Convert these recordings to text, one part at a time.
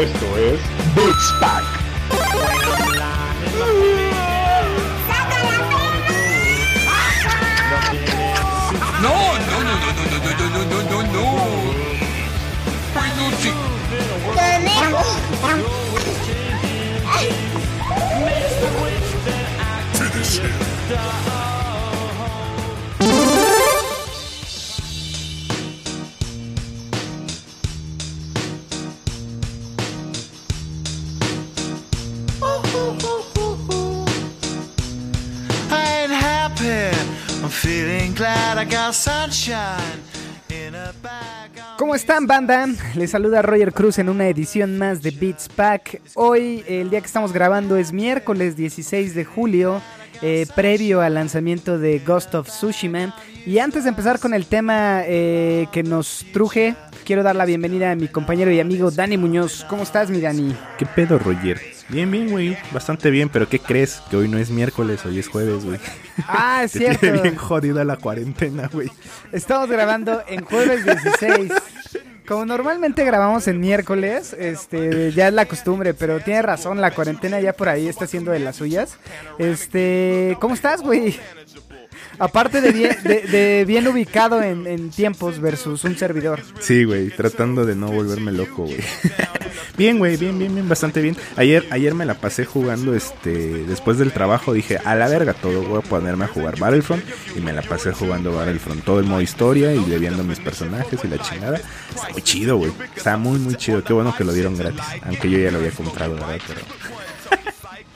Esto es Beats Pack. No, no, no, no, no, no, no, no, no, no, no. Finish him. Feeling glad I got sunshine in a bag. on ¿Cómo están, banda? Les saluda Roger Cruz en una edición más de Beats Pack. Hoy, el día que estamos grabando, es miércoles 16 de julio, eh, previo al lanzamiento de Ghost of Tsushima. Y antes de empezar con el tema eh, que nos truje, quiero dar la bienvenida a mi compañero y amigo Dani Muñoz. ¿Cómo estás, mi Dani? ¿Qué pedo, Roger? Bien, bien, güey. Bastante bien, pero ¿qué crees? Que hoy no es miércoles, hoy es jueves, güey. Ah, es Te tiene cierto. bien jodida la cuarentena, güey. Estamos grabando en jueves 16. Como normalmente grabamos en miércoles, este, ya es la costumbre, pero tiene razón, la cuarentena ya por ahí está haciendo de las suyas. Este, ¿cómo estás, güey? Aparte de bien, de, de bien ubicado en, en tiempos versus un servidor. Sí, güey, tratando de no volverme loco, güey. bien, güey, bien, bien, bien, bastante bien. Ayer, ayer me la pasé jugando, este, después del trabajo dije, a la verga todo, voy a ponerme a jugar Battlefront. Y me la pasé jugando Battlefront, todo el modo historia y viendo mis personajes y la chingada. Está muy chido, güey. Está muy, muy chido. Qué bueno que lo dieron gratis. Aunque yo ya lo había comprado, ¿verdad? Pero...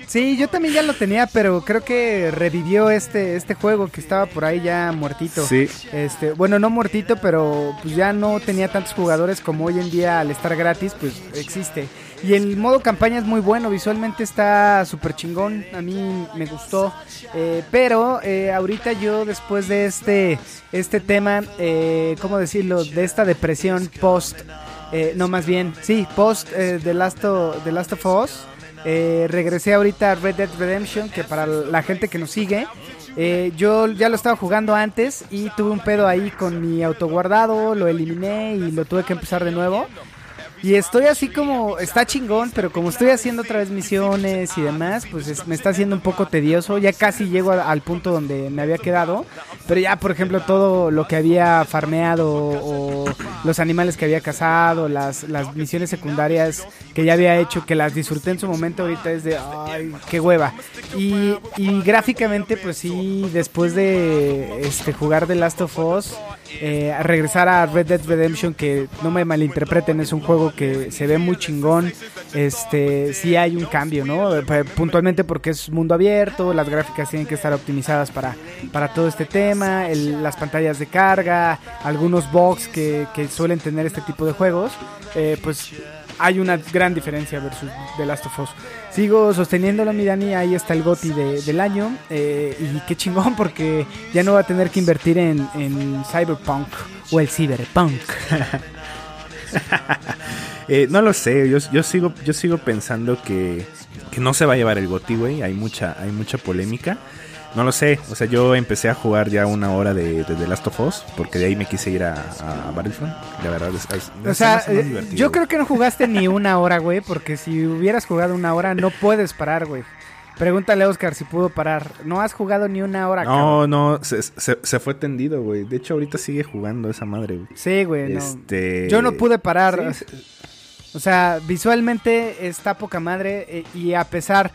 Sí, yo también ya lo tenía, pero creo que revivió este, este juego que estaba por ahí ya muertito. Sí, Este, bueno, no muertito, pero pues ya no tenía tantos jugadores como hoy en día al estar gratis, pues existe. Y el modo campaña es muy bueno, visualmente está súper chingón, a mí me gustó. Eh, pero eh, ahorita yo después de este, este tema, eh, ¿cómo decirlo? De esta depresión post, eh, no más bien, sí, post eh, The, Last of, The Last of Us. Eh, regresé ahorita a Red Dead Redemption, que para la gente que nos sigue, eh, yo ya lo estaba jugando antes y tuve un pedo ahí con mi autoguardado, lo eliminé y lo tuve que empezar de nuevo. Y estoy así como, está chingón, pero como estoy haciendo otra vez misiones y demás, pues es- me está haciendo un poco tedioso. Ya casi llego a- al punto donde me había quedado. Pero ya, por ejemplo, todo lo que había farmeado o los animales que había cazado, las, las misiones secundarias que ya había hecho, que las disfruté en su momento, ahorita es de, ay, qué hueva. Y, y gráficamente, pues sí, después de este, jugar The Last of Us, eh, regresar a Red Dead Redemption, que no me malinterpreten, es un juego que se ve muy chingón. Este, sí hay un cambio, ¿no? Eh, Puntualmente porque es mundo abierto, las gráficas tienen que estar optimizadas para, para todo este tema, las pantallas de carga, algunos bugs que, que suelen tener este tipo de juegos, eh, pues hay una gran diferencia versus The Last of Us. Sigo sosteniéndolo, mi Dani, ahí está el GOTI de- del año. eh, y qué chingón, porque ya no va a tener que invertir en, en Cyberpunk o el Cyberpunk. Eh, no lo sé, yo, sigo, yo sigo pensando que, que no se va a llevar el GOTY, güey. Hay mucha, hay mucha polémica. No lo sé, o sea, yo empecé a jugar ya una hora de, de The Last of Us, porque de ahí me quise ir a, a Battlefront. La verdad es, es- O es sea, más- más eh, divertido, yo creo que no jugaste ni una hora, güey, porque si hubieras jugado una hora no puedes parar, güey. Pregúntale a Oscar si pudo parar. No has jugado ni una hora, No, cabrón. no, se, se- se fue tendido, güey. De hecho, ahorita sigue jugando esa madre, güey. Sí, güey. no. Este... Yo no pude parar. Sí, O sea, visualmente está poca madre eh, y a pesar,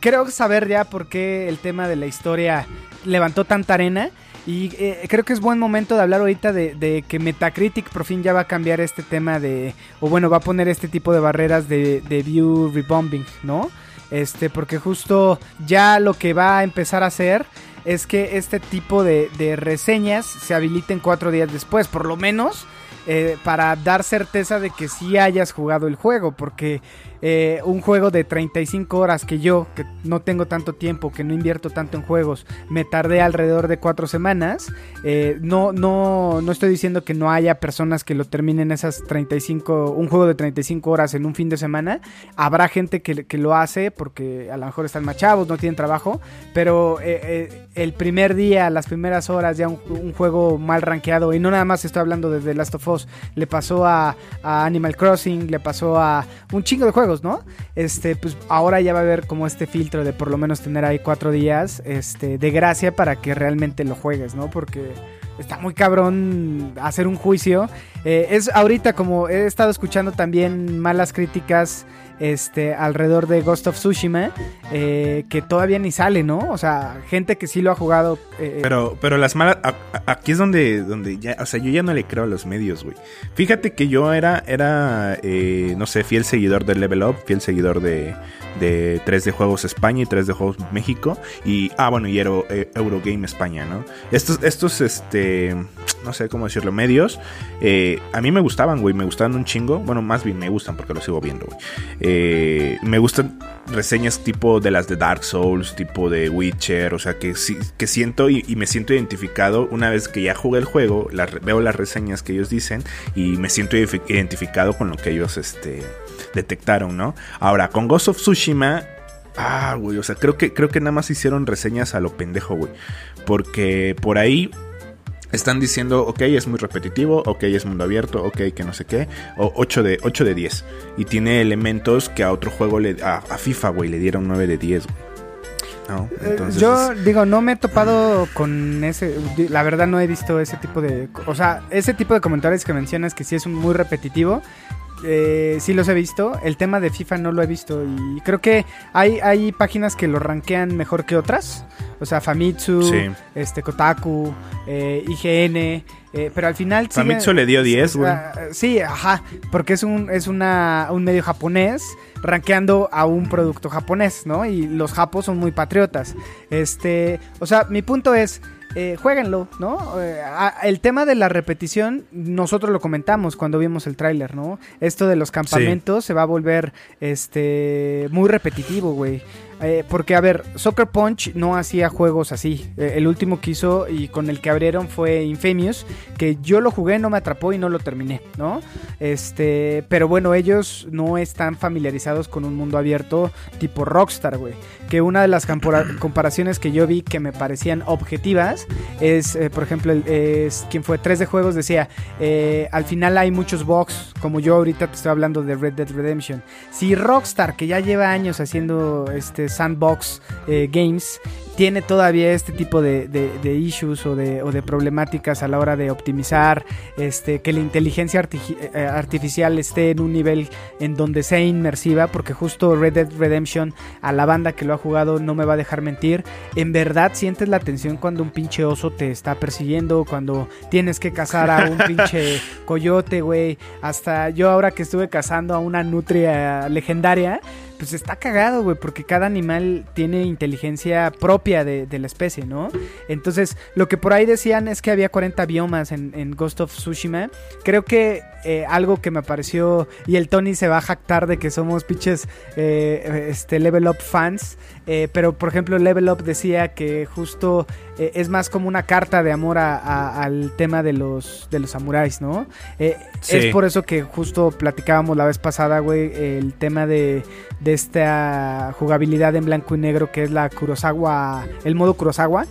creo saber ya por qué el tema de la historia levantó tanta arena y eh, creo que es buen momento de hablar ahorita de, que Metacritic por fin ya va a cambiar este tema de, o bueno, va a poner este tipo de barreras de, view rebombing, ¿no? Este, porque justo ya lo que va a empezar a hacer es que este tipo de reseñas se habiliten cuatro días después, por lo menos eh, para dar certeza de que sí hayas jugado el juego, porque eh, un juego de 35 horas que yo, que no tengo tanto tiempo, que no invierto tanto en juegos, me tardé alrededor de cuatro semanas. eh, no, no, no estoy diciendo que no haya personas que lo terminen esas 35, un juego de 35 horas en un fin de semana. Habrá gente que, que lo hace porque a lo mejor están más chavos, no tienen trabajo, pero eh, eh, el primer día, las primeras horas, ya un, juego mal rankeado, y no nada más estoy hablando de The Last of Us, le pasó a, a Animal Crossing, le pasó a un chingo de juegos, ¿no? Este, pues ahora ya va a haber como este filtro de por lo menos tener ahí cuatro días este, de gracia para que realmente lo juegues, ¿no? Porque está muy cabrón hacer un juicio. Eh, es ahorita como he estado escuchando también malas críticas este, alrededor de Ghost of Tsushima, eh, que todavía ni sale, ¿no? O sea, gente que sí lo ha jugado. eh, Pero, pero las malas. Aquí es donde, donde ya. O sea, yo ya no le creo a los medios, güey. Fíjate que yo era, era eh, no sé, fiel seguidor de Level Up, fiel seguidor de, de 3 de Juegos España y 3 de Juegos México. Y, ah, bueno, y Euro, eh, Eurogame España, ¿no? Estos, estos, este. No sé cómo decirlo, medios. eh, a mí me gustaban, güey. Me gustaban un chingo. Bueno, más bien me gustan porque lo sigo viendo, güey. Eh, me gustan reseñas tipo de las de Dark Souls, tipo de Witcher, o sea que que siento y, me siento identificado una vez que ya jugué el juego, veo las reseñas que ellos dicen y me siento identifi- identificado con lo que ellos este, detectaron, ¿no? Ahora, con Ghost of Tsushima, ah, güey, o sea, creo que, creo que nada más hicieron reseñas a lo pendejo, güey, porque por ahí están diciendo, ok, es muy repetitivo, ok, es mundo abierto, ok, que no sé qué, o 8 de, 8 de 10. Y tiene elementos que a otro juego, le, a, a FIFA, güey, le dieron 9 de 10, güey. ¿No? Eh, Entonces, Yo digo, no me he topado con ese, la verdad no he visto ese tipo de, o sea, ese tipo de comentarios que mencionas que sí es muy repetitivo, eh, sí los he visto, el tema de FIFA no lo he visto y creo que hay, hay páginas que lo rankean mejor que otras, o sea, Famitsu, Sí. este, Kotaku, eh, IGN, eh, pero al final... sigue- Famitsu le dio 10, güey. Ah, Sí, ajá, porque es un, es una, un medio japonés rankeando a un producto japonés, ¿no? Y los japos son muy patriotas. Este, o sea, mi punto es, eh, jueguenlo, ¿no? Eh, a- el tema de la repetición, nosotros lo comentamos cuando vimos el tráiler, ¿no? Esto de los campamentos se va a volver, este, muy repetitivo, güey. Eh, porque, a ver, Soccer Punch no hacía juegos así. Eh, el último que hizo y con el que abrieron fue Infamous, que yo lo jugué, no me atrapó y no lo terminé, ¿no? Este, pero bueno, ellos no están familiarizados con un mundo abierto tipo Rockstar, güey. Que una de las comparaciones que yo vi que me parecían objetivas es, eh, por ejemplo, es quien fue 3 de juegos decía, eh, al final hay muchos bugs, como yo ahorita te estoy hablando de Red Dead Redemption. Si Rockstar, que ya lleva años haciendo este sandbox eh, games, tiene todavía este tipo de, de- de issues o de, o de problemáticas a la hora de optimizar, este, que la inteligencia artigi- eh, artificial esté en un nivel en donde sea inmersiva, porque justo Red Dead Redemption, a la banda que lo ha jugado, no me va a dejar mentir, en verdad sientes la tensión cuando un pinche oso te está persiguiendo, cuando tienes que cazar a un pinche coyote, güey, hasta yo ahora que estuve cazando a una nutria legendaria, pues está cagado, güey, porque cada animal tiene inteligencia propia de, de la especie, ¿no? Entonces, lo que por ahí decían es que había 40 biomas en, en Ghost of Tsushima. Creo que eh, algo que me pareció, y el Tony se va a jactar de que somos pinches eh, este, Level Up fans, eh, pero por ejemplo, Level Up decía que justo es más como una carta de amor a- a- al tema de los, de los samuráis, ¿no? Sí. Es por eso que justo platicábamos la vez pasada, güey, el tema de, de esta jugabilidad en blanco y negro que es la Kurosawa, el modo Kurosawa.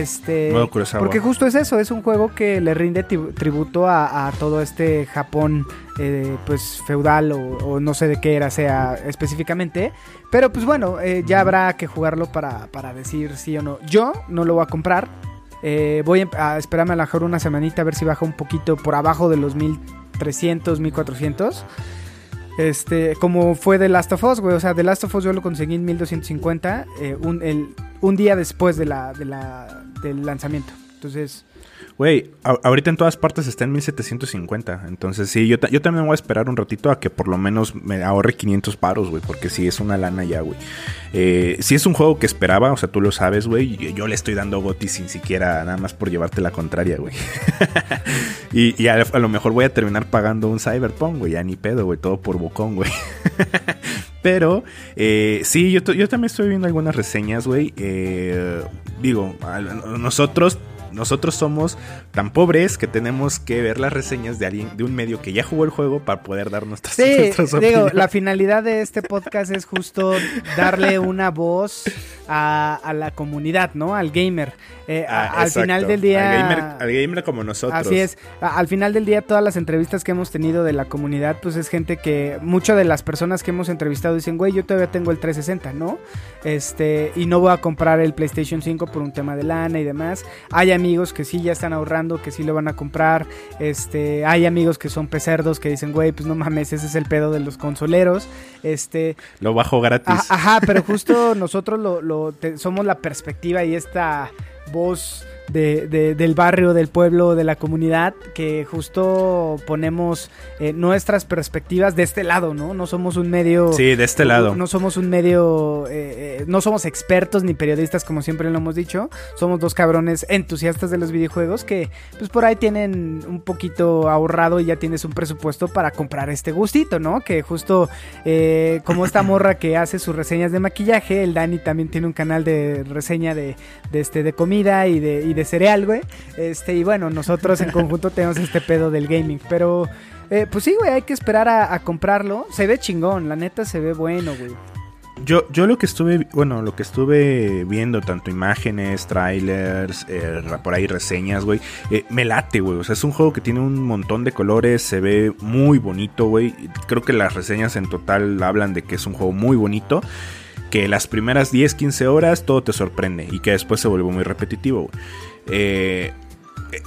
Este, Modo Kurosawa. porque justo es eso, es un juego que le rinde tri- tributo a, a todo este Japón, eh, pues feudal o, o no sé de qué era sea específicamente, pero pues bueno, eh, ya habrá que jugarlo para, para decir sí o no. Yo no lo voy a comprar, eh, voy a esperarme a lo mejor una semanita a ver si baja un poquito por abajo de los 1300, 1400. Este, como fue The Last of Us, güey. O sea, The Last of Us yo lo conseguí en 1250, eh, un, el, un día después de la, de la, del lanzamiento. Entonces, Güey, ahorita en todas partes está en 1750. Entonces, sí, yo, yo también voy a esperar un ratito a que por lo menos me ahorre 500 paros, güey. Porque sí, es una lana ya, güey. Eh, sí, es un juego que esperaba, o sea, tú lo sabes, güey. Yo, le estoy dando goti sin siquiera, nada más por llevarte la contraria, güey. y a, lo mejor voy a terminar pagando un Cyberpunk, güey. Ya ni pedo, güey. Todo por bocón, güey. Pero eh, sí, yo, yo también estoy viendo algunas reseñas, güey. Eh, digo, nosotros nosotros somos tan pobres que tenemos que ver las reseñas de alguien, de un medio que ya jugó el juego para poder dar nuestras, Sí, nuestras digo, opiniones. la finalidad de este podcast es justo darle una voz a, a la comunidad, ¿no? Al gamer. Eh, a- Ah, al final del día... Al gamer, al gamer como nosotros. Así es. Al final del día, todas las entrevistas que hemos tenido de la comunidad, pues es gente que, muchas de las personas que hemos entrevistado dicen, güey, yo todavía tengo el 360, ¿no? Este, y no voy a comprar el PlayStation 5 por un tema de lana y demás. Hay amigos que sí ya están ahorrando, que sí lo van a comprar. Este, hay amigos que son pecerdos que dicen, güey, pues no mames, ese es el pedo de los consoleros. Este, Lo bajo gratis. Ajá, pero justo nosotros lo, lo te- somos la perspectiva y esta voz de, de- del barrio, del pueblo, de la comunidad, que justo ponemos eh, nuestras perspectivas de este lado, ¿no? No somos un medio... Sí, de este lado. No somos un medio, eh, eh, no somos expertos ni periodistas como siempre lo hemos dicho, somos dos cabrones entusiastas de los videojuegos que pues por ahí tienen un poquito ahorrado y ya tienes un presupuesto para comprar este gustito, ¿no? Que justo eh, como esta morra que hace sus reseñas de maquillaje, el Dani también tiene un canal de reseña de, de este de comida y de, y de cereal, güey. Este, y bueno, nosotros en conjunto tenemos este pedo del gaming, pero... eh, pues sí, güey, hay que esperar a, a comprarlo. Se ve chingón, la neta se ve bueno, güey. Yo, yo lo que estuve, bueno, lo que estuve viendo, tanto imágenes, trailers, eh, por ahí reseñas, güey, eh, me late, güey. O sea, es un juego que tiene un montón de colores, se ve muy bonito, güey. Creo que las reseñas en total hablan de que es un juego muy bonito. Que las primeras 10, 15 horas todo te sorprende y que después se vuelve muy repetitivo, güey. Eh,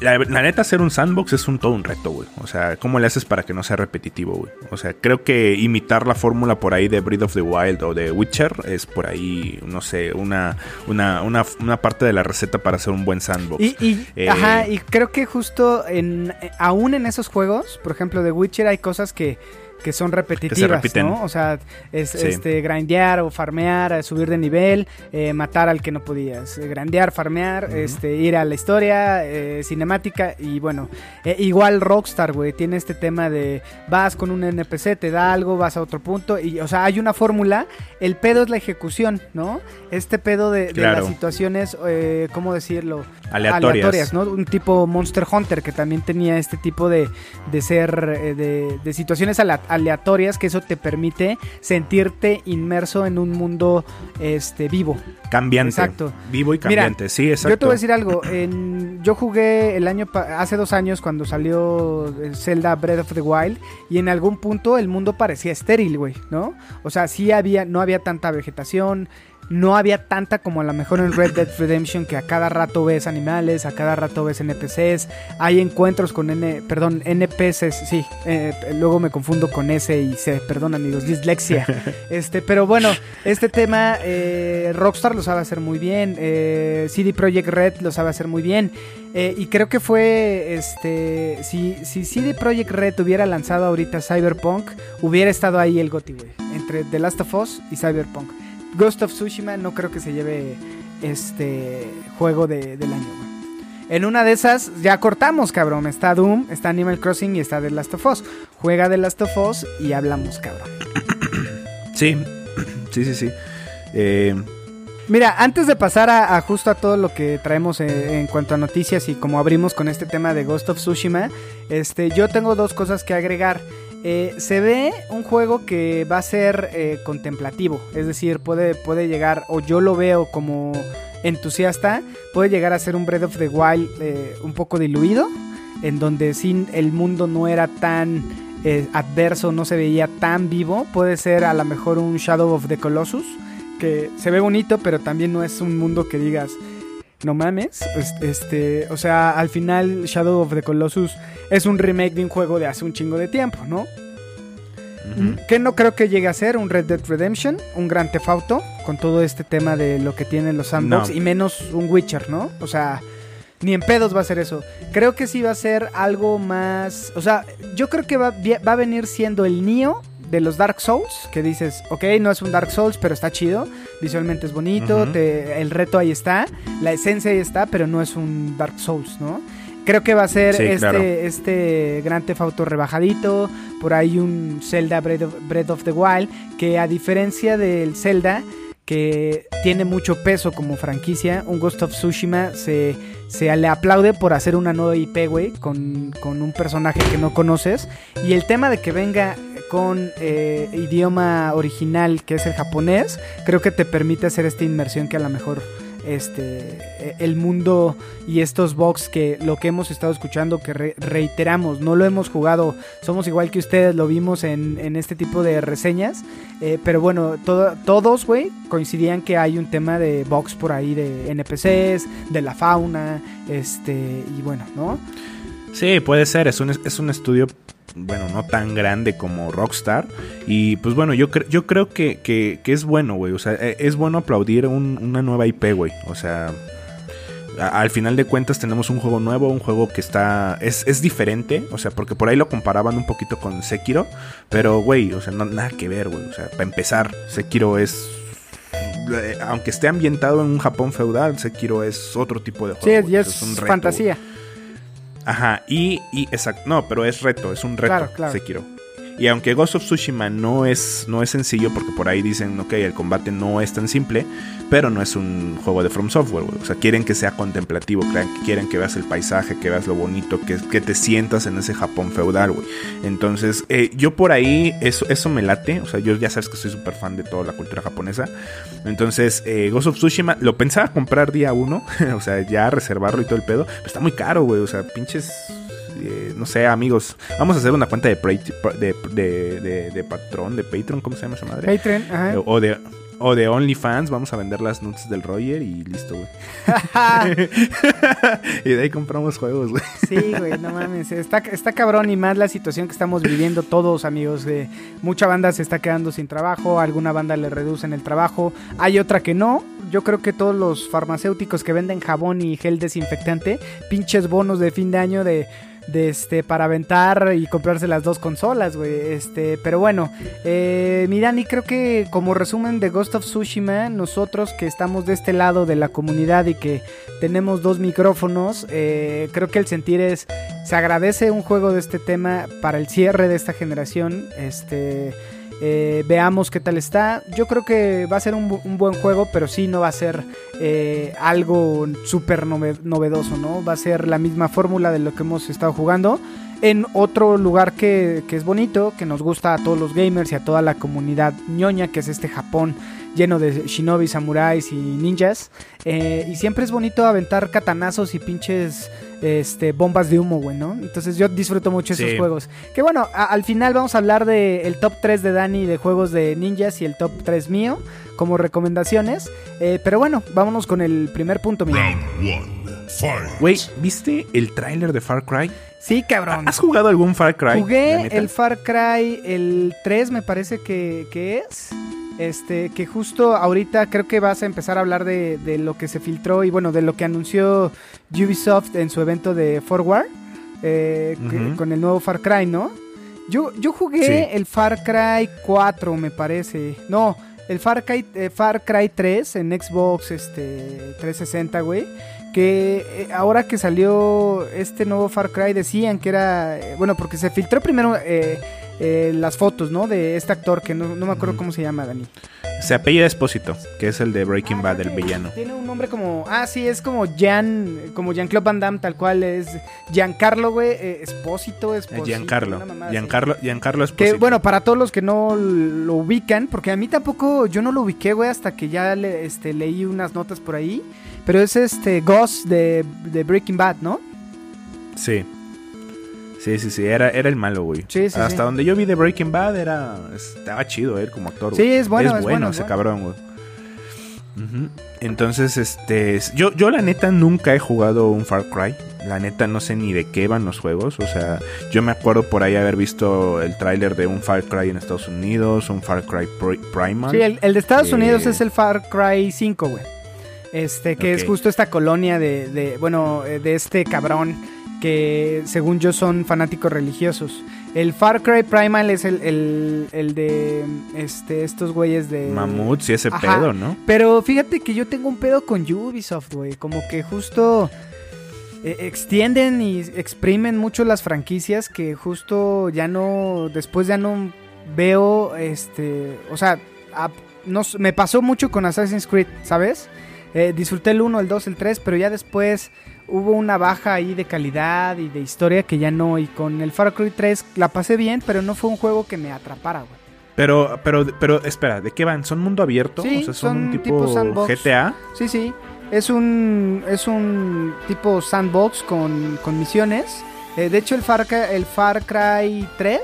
la, la neta, hacer un sandbox es un todo un reto, güey. O sea, ¿cómo le haces para que no sea repetitivo, güey? O sea, creo que imitar la fórmula por ahí de Breath of the Wild o de Witcher es por ahí, no sé, una, una, una, una parte de la receta para hacer un buen sandbox. Y, y- Eh, ajá, y creo que justo en aún en esos juegos, por ejemplo, de Witcher hay cosas que, que son repetitivas, repiten. ¿no? O sea, es Sí. este grindear o farmear, eh, subir de nivel, eh, matar al que no podías, eh, grindear, farmear, este ir a la historia, eh, cinemática y bueno, eh, igual Rockstar, güey, tiene este tema de vas con un NPC, te da algo, vas a otro punto y o sea, hay una fórmula, el pedo es la ejecución, ¿no? Este pedo de, las situaciones, eh, ¿cómo decirlo? Aleatorias. ¿no? Un tipo Monster Hunter que también tenía este tipo de, de ser, eh, de, de situaciones ala- aleatorias que eso te permite sentirte inmerso en un mundo este vivo. cambiante. exacto. Vivo y Mira, cambiante, sí, exacto. Yo te voy a decir algo, en- yo jugué el año, hace dos años cuando salió el Zelda Breath of the Wild y en algún punto el mundo parecía estéril, güey, ¿no? O sea, sí había, no había tanta vegetación, no había tanta como a lo mejor en Red Dead Redemption que a cada rato ves animales, a cada rato ves NPCs, hay encuentros con N, perdón, NPCs, sí, eh, luego me confundo con S y C, perdón amigos, dislexia. este, pero bueno, este tema eh, Rockstar lo sabe hacer muy bien, eh, CD Projekt Red lo sabe hacer muy bien. y creo que fue, este, si, si CD Projekt Red hubiera lanzado ahorita Cyberpunk, hubiera estado ahí el güey, entre The Last of Us y Cyberpunk. Ghost of Tsushima no creo que se lleve este juego de- del año. En una de esas ya cortamos, cabrón. Está Doom, está Animal Crossing y está The Last of Us. Juega The Last of Us y hablamos, cabrón. Sí, sí, sí, sí. Eh, Mira, antes de pasar a, a justo a todo lo que traemos eh, en cuanto a noticias y como abrimos con este tema de Ghost of Tsushima, este, yo tengo dos cosas que agregar. Eh, se ve un juego que va a ser eh, contemplativo, es decir, puede, puede llegar, o yo lo veo como entusiasta, puede llegar a ser un Breath of the Wild eh, un poco diluido, en donde sin el mundo no era tan eh, adverso, no se veía tan vivo, puede ser a lo mejor un Shadow of the Colossus que se ve bonito, pero también no es un mundo que digas, no mames. es- Este, o sea, al final Shadow of the Colossus es un remake de un juego de hace un chingo de tiempo, ¿no? Que no creo que llegue a ser un Red Dead Redemption, un Gran Theft Auto, con todo este tema de lo que tienen los sandbox, No. y menos un Witcher, ¿no? O sea, ni en pedos va a ser eso. Creo que sí va a ser algo más. O sea, yo creo que va, va a venir siendo el Nio de los Dark Souls, que dices, ok, no es un Dark Souls, pero está chido, visualmente es bonito, te- el reto ahí está, la esencia ahí está, pero no es un Dark Souls, ¿no? Creo que va a ser Sí, este, claro. este Gran Theft Auto rebajadito, por ahí un Zelda Breath of, Breath of the Wild, que a diferencia del Zelda, que tiene mucho peso como franquicia. Un Ghost of Tsushima se, se le aplaude por hacer una nueva IP, güey, con, con un personaje que no conoces. Y el tema de que venga con eh, idioma original, que es el japonés, creo que te permite hacer esta inmersión que a lo mejor este eh, el mundo y estos box que lo que hemos estado escuchando que re- reiteramos no lo hemos jugado somos igual que ustedes lo vimos en, en este tipo de reseñas eh, pero bueno todo- todos güey coincidían que hay un tema de box por ahí de NPCs de la fauna este y bueno no Sí, puede ser. Es un, es un estudio, bueno, no tan grande como Rockstar. Y pues bueno, yo, cre- yo creo que, que- que es bueno, güey. O sea, e- es bueno aplaudir un- una nueva IP, güey. O sea, al final de cuentas tenemos un juego nuevo, un juego que está... Es, es diferente, o sea, porque por ahí lo comparaban un poquito con Sekiro. Pero, güey, o sea, no, nada que ver, güey. O sea, para empezar, Sekiro es... eh, Aunque esté ambientado en un Japón feudal, Sekiro es otro tipo de sí juego. es, O sea, es un reto, fantasía Ajá, y, y exacto, no, pero es reto, es un reto, Claro, claro. Sekiro. Y aunque Ghost of Tsushima no es, no es sencillo, porque por ahí dicen, ok, el combate no es tan simple, pero no es un juego de From Software. O sea, quieren que sea contemplativo, quieren que veas el paisaje, que veas lo bonito, que, que te sientas en ese Japón feudal, güey. Entonces, eh, yo por ahí, eso, eso me late. O sea, yo ya sabes que soy súper fan de toda la cultura japonesa. Entonces, eh, Ghost of Tsushima, lo pensaba comprar día uno, o sea, ya reservarlo y todo el pedo, pero está muy caro, güey. O sea, pinches eh, no sé, amigos, vamos a hacer una cuenta de, pra- de, de, de- de patrón, de Patreon, ¿cómo se llama esa madre? Patreon ajá. Eh, O de, o de OnlyFans, vamos a vender las nudes del Roger y listo, güey. y de ahí compramos juegos, güey. Sí, güey, no mames. Está, está cabrón y más la situación que estamos viviendo todos, amigos. De mucha banda se está quedando sin trabajo, alguna banda le reducen el trabajo, hay otra que no. Yo creo que todos los farmacéuticos que venden jabón y gel desinfectante, pinches bonos de fin de año de, de este para aventar y comprarse las dos consolas, güey. Este, pero bueno, eh, mi Dani, creo que como resumen de Ghost of Tsushima, nosotros que estamos de este lado de la comunidad y que tenemos dos micrófonos, eh, creo que el sentir es, se agradece un juego de este tema para el cierre de esta generación, este... eh, veamos qué tal está. Yo creo que va a ser un, bu- un buen juego, pero sí no va a ser eh, algo súper nove- novedoso, ¿no? Va a ser la misma fórmula de lo que hemos estado jugando en otro lugar que, que es bonito, que nos gusta a todos los gamers y a toda la comunidad ñoña, que es este Japón lleno de shinobi, samuráis y ninjas. Eh, y siempre es bonito aventar katanazos y pinches este, bombas de humo, güey, ¿no? Entonces yo disfruto mucho esos Sí. juegos. Que bueno, a- al final vamos a hablar del el top 3 de Dani de juegos de ninjas y el top 3 mío como recomendaciones. Eh, pero bueno, vámonos con el primer punto, mío. Güey, ¿viste el tráiler de Far Cry? Sí, cabrón. ¿Has jugado algún Far Cry? Jugué el Far Cry, el 3 me parece que, que es. Este, que justo ahorita creo que vas a empezar a hablar de, de lo que se filtró y bueno, de lo que anunció Ubisoft en su evento de Forward eh, que- con el nuevo Far Cry, ¿no? Yo, yo jugué Sí. el Far Cry 4, me parece. No, el Far Cry, eh, Far Cry 3 en Xbox este, 360, güey. Que eh, ahora que salió este nuevo Far Cry decían que era. eh, bueno, porque se filtró primero eh, eh, las fotos, ¿no? De este actor que no, no me acuerdo cómo se llama, Dani. Se apellida Espósito, que es el de Breaking Ah, Bad, el que villano. Tiene un nombre como. Ah, sí, es como Jan. Como Jean-Claude Van Damme, tal cual es. Giancarlo, güey. Eh, Espósito, Espósito. Giancarlo. Giancarlo, Giancarlo Que Espósito. bueno, para todos los que no lo ubican, porque a mí tampoco, yo no lo ubiqué, güey, hasta que ya le- este, leí unas notas por ahí. Pero es este Gus de, de Breaking Bad, ¿no? Sí. Sí, sí, sí, era, era el malo, güey. Sí, sí, Hasta sí. donde yo vi de Breaking Bad era estaba chido él como actor. Sí, güey. es bueno, es es bueno bueno, ese bueno. cabrón, güey. Entonces, este, yo, yo la neta nunca he jugado un Far Cry. La neta no sé ni de qué van los juegos. O sea, yo me acuerdo por ahí haber visto el tráiler de un Far Cry en Estados Unidos, un Far Cry Pri- Primal. Sí, el, el de Estados Eh, Unidos es el Far Cry 5, güey. Este, que es justo esta colonia de, de, bueno, eh, de este cabrón que según yo son fanáticos religiosos. El Far Cry Primal es el, el, el de este, estos güeyes de... Mamuts y ese Ajá. pedo, ¿no? Pero fíjate que yo tengo un pedo con Ubisoft, güey. Como que justo eh, extienden y exprimen mucho las franquicias que justo ya no, después ya no veo, este, o sea, a- nos, me pasó mucho con Assassin's Creed, ¿sabes? Eh, disfruté el 1, el 2, el 3, pero ya después hubo una baja ahí de calidad y de historia que ya no. Y con el Far Cry 3 la pasé bien, pero no fue un juego que me atrapara, güey. Pero, pero, pero, espera, ¿de qué van? ¿Son mundo abierto? Sí, o sea, son, son un tipo. GTA. Sí, sí. Es un, es un tipo sandbox con, con misiones. Eh, de hecho, el Far, el Far Cry 3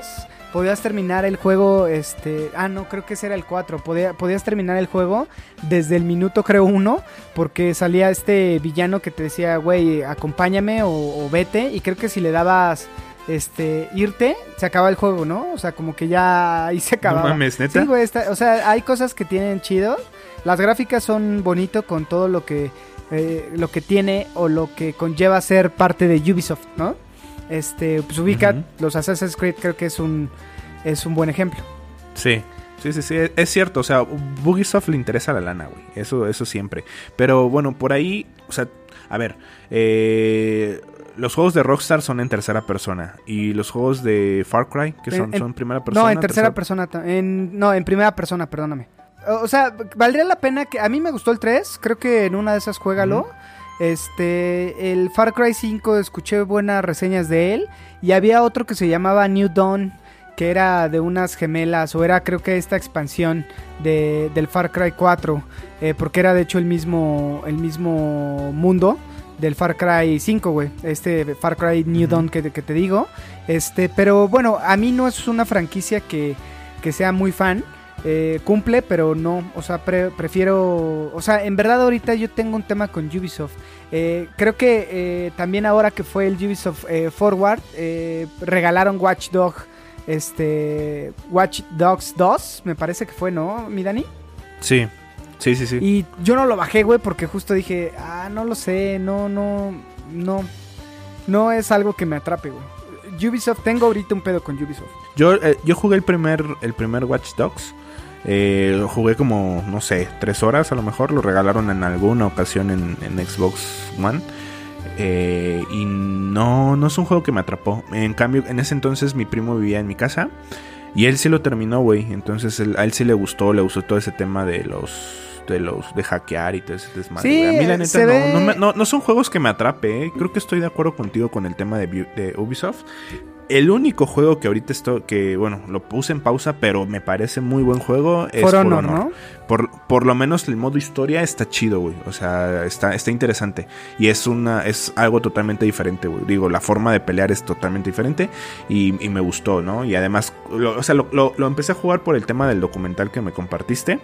podías terminar el juego, este... Ah, no, creo que ese era el 4. Podía- podías terminar el juego desde el minuto, creo, 1, porque salía este villano que te decía, güey, acompáñame o, o vete. Y creo que si le dabas, este, irte, se acaba el juego, ¿no? O sea, como que ya ahí se acababa. mames, ¿neta? Sí, güey, está- o sea, hay cosas que tienen chido. Las gráficas son bonito con todo lo que eh, lo que tiene o lo que conlleva ser parte de Ubisoft, ¿no? Este, pues ubica los Assassin's Creed, creo que es un es un buen ejemplo. Sí. Sí, sí, sí, es- cierto, o sea, Bugisoft le interesa la lana, güey, eso, eso siempre. Pero bueno, por ahí, o sea, a ver, eh, los juegos de Rockstar son en tercera persona y los juegos de Far Cry, que son, En- son primera persona. no, en tercera persona, en no, en primera persona, perdóname. O sea, valdría la pena que a mí me gustó el 3, creo que en una de esas juégalo. Ujú. Este, el Far Cry 5 escuché buenas reseñas de él y había otro que se llamaba New Dawn que era de unas gemelas o era creo que esta expansión de, del Far Cry 4 eh, porque era de hecho el mismo el mismo mundo del Far Cry 5 güey este Far Cry New Dawn que, que te digo. Este pero bueno a mí no es una franquicia que, que sea muy fan eh, cumple, pero no, o sea, pre- prefiero, o sea, en verdad ahorita yo tengo un tema con Ubisoft. Eh, creo que eh, también ahora que fue el Ubisoft Forward, regalaron Watch Dog, este, Watch Dogs 2, me parece que fue, ¿no, mi Dani? Sí, sí, sí, sí. Y yo no lo bajé, güey, porque justo dije, ah, no lo sé, no, no, no, no es algo que me atrape, güey. Ubisoft, tengo ahorita un pedo con Ubisoft. Yo, eh, yo jugué el primer, el primer Watch Dogs. Eh, lo jugué como, no sé, tres horas a lo mejor. Lo regalaron en alguna ocasión en, en Xbox One. Eh, y no, no es un juego que me atrapó. En cambio, en ese entonces mi primo vivía en mi casa. Y él sí lo terminó, güey. Entonces él- a él sí le gustó, le gustó todo ese tema de los de los de hackear y todo ese desmadre. Sí, a mí la neta no, ve- no, me- no- no son juegos que me atrape. ¿eh? Creo que estoy de acuerdo contigo con el tema de Ubisoft. El único juego que ahorita estoy, que bueno, lo puse en pausa, pero me parece muy buen juego es For Honor. ¿no? Por, por lo menos el modo historia está chido, güey. O sea, está, está interesante. Y es una, es algo totalmente diferente, güey. Digo, la forma de pelear es totalmente diferente. Y, y me gustó, ¿no? Y además, lo- o sea, lo, lo- lo empecé a jugar por el tema del documental que me compartiste.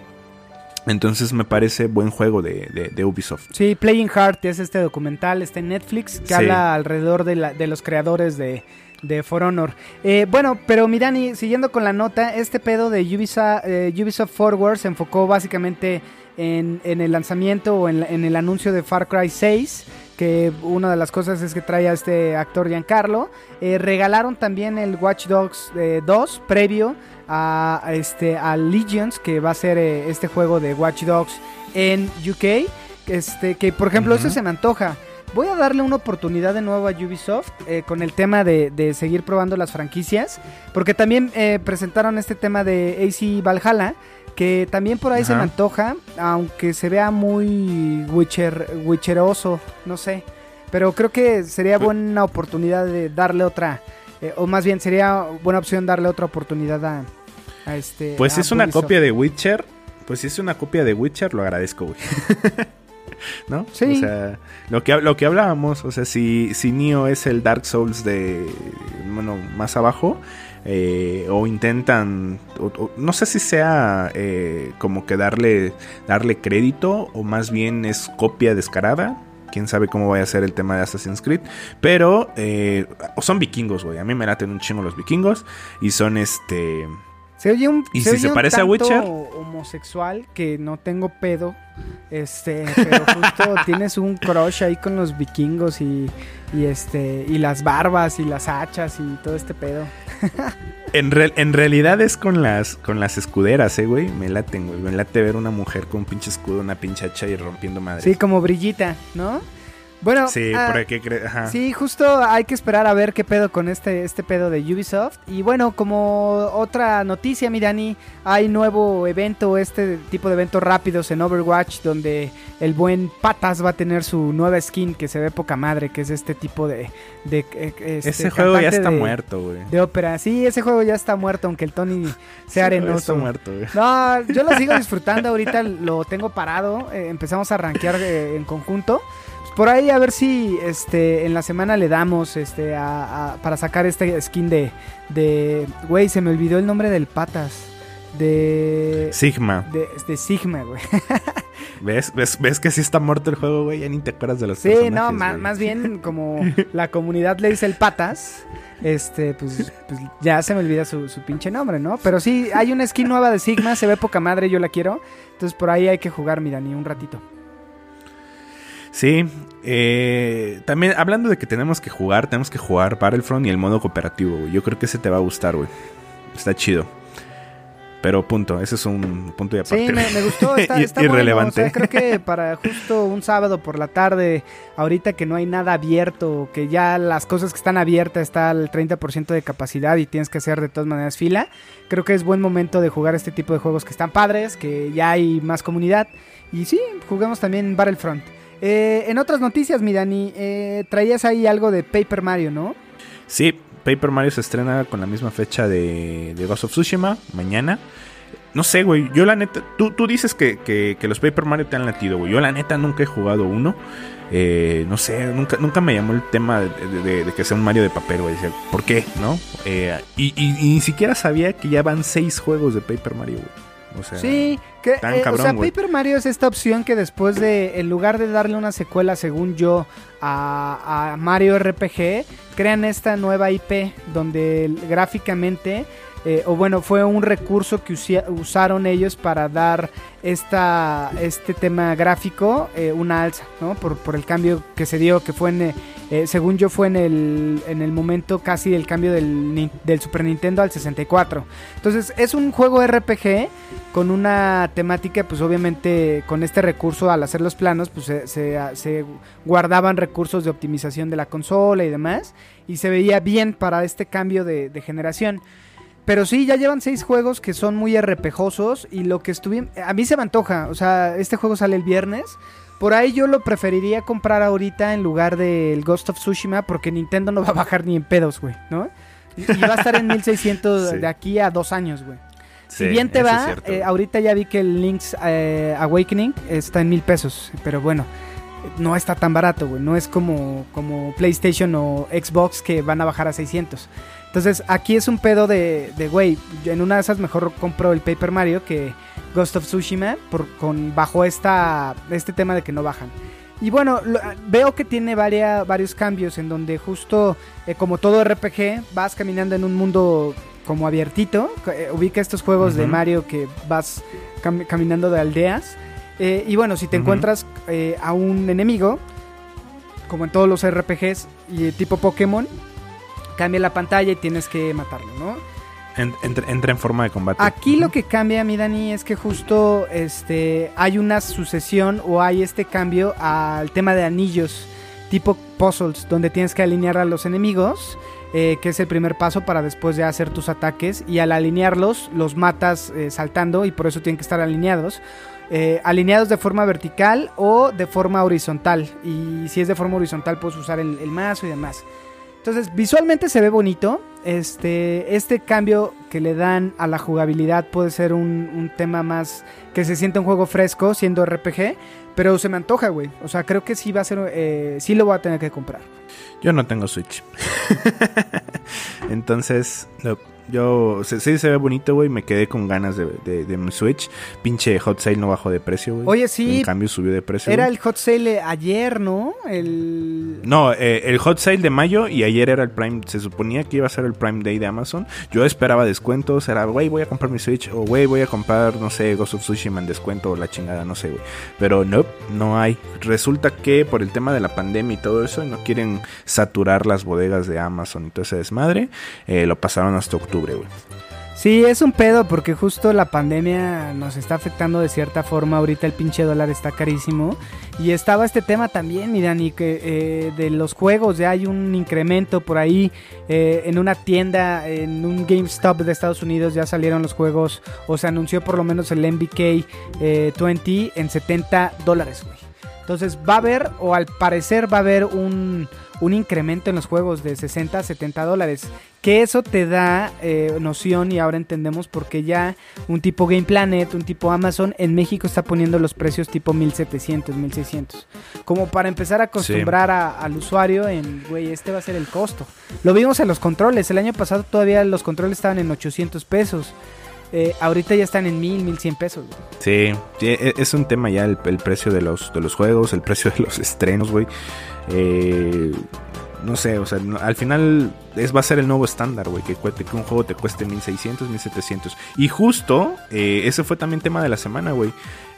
Entonces me parece buen juego de, de- de Ubisoft. Sí, Playing Hard es este documental, está en Netflix, que Sí. habla alrededor de, la- de los creadores de, de For Honor. Eh, bueno, pero mi Dani, siguiendo con la nota, este pedo de Ubisoft, eh, Ubisoft Forward se enfocó básicamente en, en el lanzamiento o en, el anuncio de Far Cry 6, que una de las cosas es que trae a este actor Giancarlo. Eh, regalaron también el Watch Dogs eh, 2 previo a, a este, a Legions, que va a ser este juego de Watch Dogs en UK. Este, que por ejemplo, ese se me antoja. Voy a darle una oportunidad de nuevo a Ubisoft eh, con el tema de, de seguir probando las franquicias. Porque también eh, presentaron este tema de AC Valhalla. Que también por ahí se me Ajá. antoja. Aunque se vea muy Witcher, Witcheroso. No sé. Pero creo que sería buena oportunidad de darle otra. eh, o más bien sería buena opción darle otra oportunidad a, a este. Pues a es una Ubisoft. copia de Witcher, pues si es una copia de Witcher, lo agradezco, güey. ¿No? Sí. O sea, lo que, lo que hablábamos, o sea, si, si Neo es el Dark Souls de, bueno, más abajo, eh, o intentan, o- o- no sé si sea eh, como que darle, darle crédito, o más bien es copia descarada. Quién sabe cómo vaya a ser el tema de Assassin's Creed. Pero eh, son vikingos, güey. A mí me laten un chingo los vikingos. Y son este. Se oye un. ¿Y si oye se un parece a Witcher? homosexual que no tengo pedo. Este, pero justo tienes un crush ahí con los vikingos y, y este y las barbas y las hachas y todo este pedo. En, real- en realidad es con las con las escuderas, eh, güey. Me laten, güey. Me late ver una mujer con un pinche escudo, una pinche hacha y rompiendo madres. Sí, como brillita, ¿no? Bueno, Sí, ah, por ajá. Sí, justo hay que esperar a ver qué pedo con este, este pedo de Ubisoft. Y bueno, como otra noticia, mi Dani, hay nuevo evento, este tipo de eventos rápidos en Overwatch, donde el buen Patas va a tener su nueva skin que se ve poca madre, que es este tipo de... de eh, este, Ese juego ya está de- muerto, güey. De ópera. Sí, ese juego ya está muerto, aunque el Tony sea Está arenoso. muerto, güey. No, yo lo sigo disfrutando. Ahorita lo tengo parado. eh, empezamos a rankear eh, en conjunto. Por ahí a ver si este en la semana le damos este a- a- para sacar este skin de de güey, se me olvidó el nombre del patas de Sigma. de, de Sigma, güey. ¿Ves? ¿Ves? ¿Ves que sí está muerto el juego, güey? Ya ni te acuerdas de los Sí, personajes, no, güey. más bien como la comunidad le dice el patas, este, pues, pues ya se me olvida su, su pinche nombre, ¿no? Pero sí, hay una skin nueva de Sigma, se ve poca madre, yo la quiero. Entonces por ahí hay que jugar, mira, ni un ratito. Sí, eh, también hablando de que tenemos que jugar, tenemos que jugar Battlefront y el modo cooperativo, güey. Yo creo que ese te va a gustar, güey. Está chido. Pero punto, ese es un punto de aparte. Sí, me, me gustó, está, está bueno, irrelevante. o sea, creo que para justo un sábado por la tarde, ahorita que no hay nada abierto, que ya las cosas que están abiertas está al 30% de capacidad y tienes que hacer de todas maneras fila, creo que es buen momento de jugar este tipo de juegos que están padres, que ya hay más comunidad. Y sí, juguemos también Battlefront. Eh, en otras noticias, mi Dani, eh, traías ahí algo de Paper Mario, ¿no? Sí, Paper Mario se estrena con la misma fecha de, de Ghost of Tsushima, mañana. No sé, güey, yo la neta, tú, tú dices que, que- que los Paper Mario te han latido, güey. Yo la neta nunca he jugado uno. Eh, no sé, nunca, nunca me llamó el tema de, de- de que sea un Mario de papel, güey. ¿Por qué? ¿No? Eh, y, y- y ni siquiera sabía que ya van seis juegos de Paper Mario, güey. O sea, Sí, que, tan eh, cabrón, o sea, güey. Paper Mario es esta opción que después de, en lugar de darle una secuela, según yo, a, a Mario RPG, crean esta nueva IP donde gráficamente, eh, o bueno, fue un recurso que usia- usaron ellos para dar esta, este tema gráfico eh, una alza, ¿no? Por, por el cambio que se dio, que fue en, eh, según yo, fue en el, en el momento casi del cambio del, del Super Nintendo al 64. Entonces, es un juego RPG con una temática, pues obviamente con este recurso al hacer los planos, pues se, se- guardaban recursos de optimización de la consola y demás, y se veía bien para este cambio de, generación. Pero sí, ya llevan seis juegos que son muy RPGosos y lo que estuvimos... A mí se me antoja, o sea, este juego sale el viernes. Por ahí yo lo preferiría comprar ahorita en lugar del Ghost of Tsushima porque Nintendo no va a bajar ni en pedos, güey, ¿no? Y y va a estar en 1600 Sí. de aquí a dos años, güey. sí, si bien te va, cierto, eh, ahorita ya vi que el Link's eh, Awakening está en mil pesos, pero bueno, no está tan barato, güey. No es como, como PlayStation o Xbox que van a bajar a 600. Entonces, aquí es un pedo de, de, güey, en una de esas mejor compro el Paper Mario que Ghost of Tsushima por, con, bajo esta, este tema de que no bajan. Y bueno, lo- veo que tiene varia- varios cambios en donde justo eh, como todo RPG vas caminando en un mundo como abiertito. eh, ubica estos juegos de. Mario que vas cam- caminando de aldeas. Eh, y bueno, si te encuentras a un enemigo, como en todos los RPGs y tipo Pokémon, cambia la pantalla y tienes que matarlo, ¿no? En- entra, entra en forma de combate. Aquí lo que cambia, mi Dani, es que justo este hay una sucesión o hay este cambio al tema de anillos, tipo puzzles, donde tienes que alinear a los enemigos, eh, que es el primer paso para después ya hacer tus ataques. Y al alinearlos, los matas eh, saltando y por eso tienen que estar alineados. eh, alineados de forma vertical o de forma horizontal. Y si es de forma horizontal, puedes usar el, el mazo y demás. Entonces, visualmente se ve bonito. Este, este cambio que le dan a la jugabilidad puede ser un, tema más que se siente un juego fresco siendo RPG. Pero se me antoja, güey. O sea, creo que sí va a ser. Eh, sí lo voy a tener que comprar. Yo no tengo Switch. Entonces, no, yo se- sí se ve bonito, güey. Me quedé con ganas de, de- de mi Switch. Pinche Hot Sale no bajó de precio, güey. Oye, sí. En cambio subió de precio. Era el hot sale ayer, ¿no? El. No, eh, el Hot Sale de mayo y ayer era el Prime. Se suponía que iba a ser el Prime Day de Amazon. Yo esperaba descuentos. Era, güey, voy a comprar mi Switch. O, güey, voy a comprar, no sé, Ghost of Tsushima en descuento o la chingada, no sé, güey. Pero no, no hay. Resulta que por el tema de la pandemia y todo eso, no quieren saturar las bodegas de Amazon y todo ese desmadre. eh, lo pasaron hasta octubre, güey. Sí, es un pedo porque justo la pandemia nos está afectando de cierta forma. Ahorita el pinche dólar está carísimo. Y estaba este tema también, mi Dani, que eh, de los juegos ya hay un incremento por ahí. eh, en una tienda, en un GameStop de Estados Unidos ya salieron los juegos o se anunció por lo menos el MBK eh, 20 en 70 dólares, güey. Entonces va a haber, o al parecer va a haber un, un incremento en los juegos de 60 a 70 dólares. Que eso te da eh, noción y ahora entendemos por qué ya un tipo Game Planet, un tipo Amazon en México está poniendo los precios tipo 1700, 1600. Como para empezar a acostumbrar a- al usuario en, güey, este va a ser el costo. Lo vimos en los controles. El año pasado todavía los controles estaban en 800 pesos. Eh, ahorita ya están en 1000, 1100 pesos. güey. Sí, sí, e- es un tema ya el, el precio de los, de los juegos, el precio de los estrenos, güey. Eh, no sé, o sea, no- al final es, va a ser el nuevo estándar, güey, que, que un juego te cueste 1600, 1700. Y justo, eh, ese fue también tema de la semana, güey.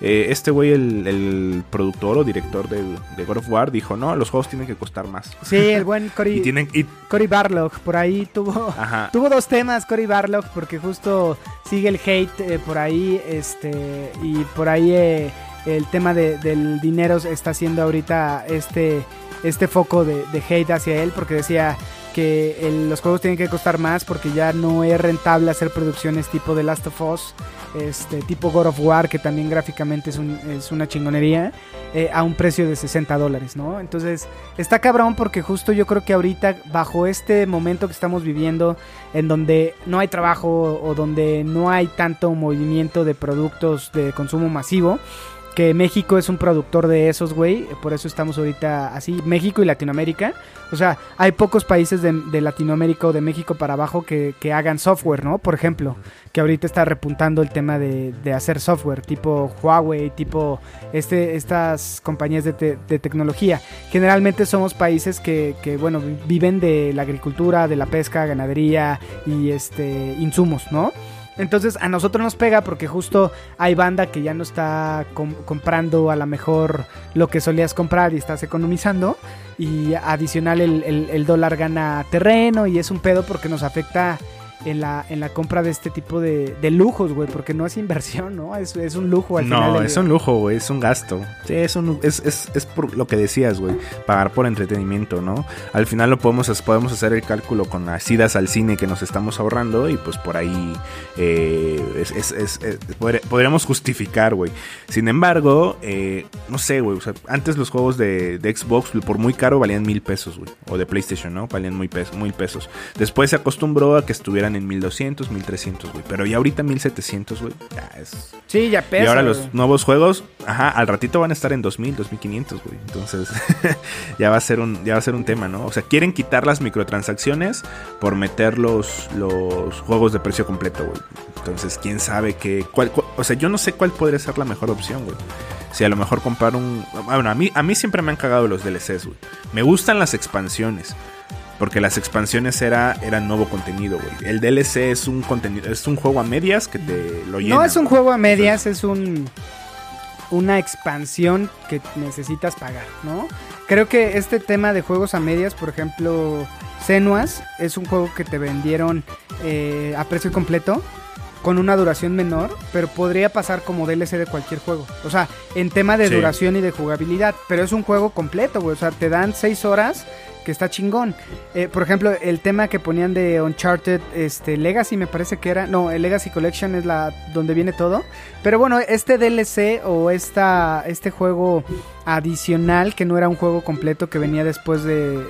Eh, este güey, el, el productor o director de, de God of War, dijo, no, los juegos tienen que costar más. Sí, el buen Cory, Y tienen... y- Cory Barlog por ahí tuvo... ajá. Tuvo dos temas Cory Barlog porque justo sigue el hate eh, por ahí, este, y por ahí eh, el tema de- del dinero está haciendo ahorita este, este foco de, hate hacia él porque decía que los juegos tienen que costar más porque ya no es rentable hacer producciones tipo The Last of Us, este, tipo God of War que también gráficamente es, un- es una chingonería eh, a un precio de 60 dólares, ¿no? Entonces está cabrón porque justo yo creo que ahorita bajo este momento que estamos viviendo en donde no hay trabajo o donde no hay tanto movimiento de productos de consumo masivo. Que México es un productor de esos, güey. Por eso estamos ahorita así. México y Latinoamérica. O sea, hay pocos países de, Latinoamérica o de México para abajo que, que hagan software, ¿no? Por ejemplo, que ahorita está repuntando el tema de, de hacer software, tipo Huawei, tipo este, estas compañías de, te- de tecnología. Generalmente somos países que, que, bueno, vi- viven de la agricultura, de la pesca, ganadería y este insumos, ¿no? Entonces a nosotros nos pega porque justo hay banda que ya no está com- comprando a lo mejor lo que solías comprar y estás economizando. Y adicional el- el dólar gana terreno y es un pedo porque nos afecta en la, en la compra de este tipo de, de lujos, güey. Porque no es inversión, ¿no? Es, es un lujo al final. No, es un lujo, güey, es un gasto. Sí, es, un, es, es, es por lo que decías, güey, pagar por entretenimiento, ¿no? Al final lo podemos, podemos hacer el cálculo con las idas al cine que nos estamos ahorrando y pues por ahí eh, es, es- es- es- podr- podríamos justificar, güey. Sin embargo, eh, no sé, güey, o sea, antes los juegos de, de Xbox por muy caro valían mil pesos, güey, o de PlayStation, ¿no? Valían muy, pes muy pesos. Después se acostumbró a que estuvieran en 1200, 1300, güey, pero ya ahorita 1700, güey, ya es... Sí, ya pesa. Y ahora los nuevos juegos, ajá, al ratito van a estar en 2000, 2500, güey. Entonces, ya va a ser un ya va a ser un tema, ¿no? O sea, quieren quitar las microtransacciones por meter los, los juegos de precio completo, güey. Entonces, quién sabe qué cuál, cuál- o sea, yo no sé cuál podría ser la mejor opción, güey. Si a lo mejor comprar un bueno, a mí a mí siempre me han cagado los DLCs, güey. Me gustan las expansiones. Porque las expansiones era, eran nuevo contenido, güey. El DLC es un contenido, es un juego a medias que te lo llena. No es un juego a medias, es un una expansión que necesitas pagar, ¿no? Creo que este tema de juegos a medias, por ejemplo, Senuas, es un juego que te vendieron eh, a precio completo con una duración menor, pero podría pasar como DLC de cualquier juego. O sea, en tema de Sí. duración y de jugabilidad, pero es un juego completo, güey. O sea, te dan 6 horas que está chingón. Eh, por ejemplo, el tema que ponían de Uncharted este, Legacy, me parece que era. No, el Legacy Collection es la donde viene todo. Pero bueno, este DLC o esta, este juego adicional, que no era un juego completo que venía después de,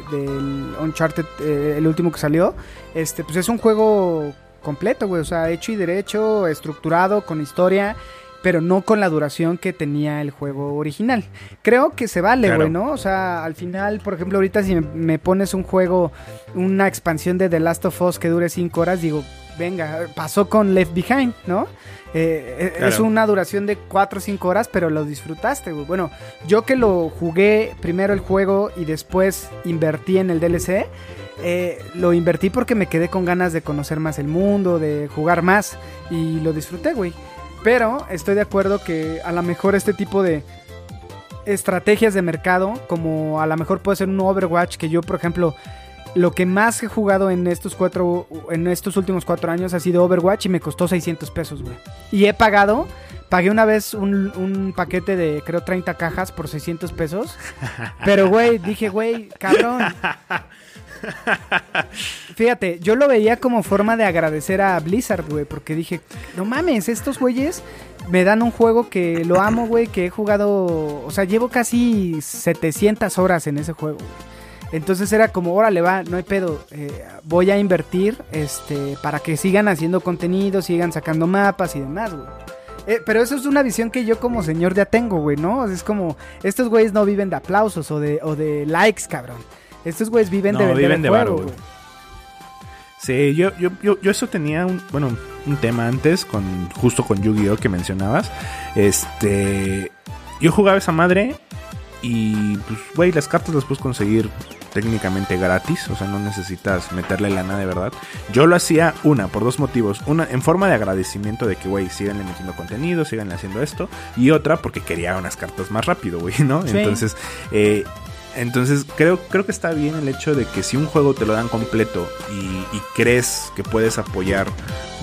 Uncharted, eh, el último que salió, este, pues es un juego completo, güey. O sea, hecho y derecho, estructurado, con historia. Pero no con la duración que tenía el juego original. Creo que se vale, Claro. güey, ¿no? O sea, al final, por ejemplo, ahorita si me, pones un juego, una expansión de The Last of Us que dure 5 horas, digo, venga, pasó con Left Behind, ¿no? Eh, eh, Claro. Es una duración de 4 o 5 horas, pero lo disfrutaste, güey. Bueno, yo que lo jugué primero el juego y después invertí en el DLC, eh, lo invertí porque me quedé con ganas de conocer más el mundo, de jugar más y lo disfruté, güey. Pero estoy de acuerdo que a lo mejor este tipo de estrategias de mercado, como a lo mejor puede ser un Overwatch, que yo, por ejemplo, lo que más he jugado en estos cuatro, en estos últimos cuatro años ha sido Overwatch y me costó 600 pesos, güey. Y he pagado, pagué una vez un, un paquete de, creo, 30 cajas por 600 pesos. Pero, güey, dije, güey, cabrón. Fíjate, yo lo veía como forma de agradecer a Blizzard, güey, porque dije, no mames, estos güeyes me dan un juego que lo amo, güey, que he jugado, o sea, llevo casi 700 horas en ese juego. Entonces era como, órale, va, no hay pedo, eh, voy a invertir este, para que sigan haciendo contenido, sigan sacando mapas y demás, güey. Eh, pero eso es una visión que yo como señor ya tengo, güey, ¿no? Es como, estos güeyes no viven de aplausos o de, o de likes, cabrón. Estos güeyes viven de No, vender viven de juego, varo, güey. Sí, yo, yo, yo, yo eso tenía un, bueno, un tema antes con justo con Yu-Gi-Oh que mencionabas. Este, yo jugaba esa madre y pues güey, las cartas las puedes conseguir técnicamente gratis, o sea, no necesitas meterle lana de verdad. Yo lo hacía una por dos motivos, una en forma de agradecimiento de que güey, sigan metiendo contenido, sigan haciendo esto y otra porque quería unas cartas más rápido, güey, ¿no? Sí. Entonces, eh, entonces creo, creo que está bien el hecho de que si un juego te lo dan completo y, crees que puedes apoyar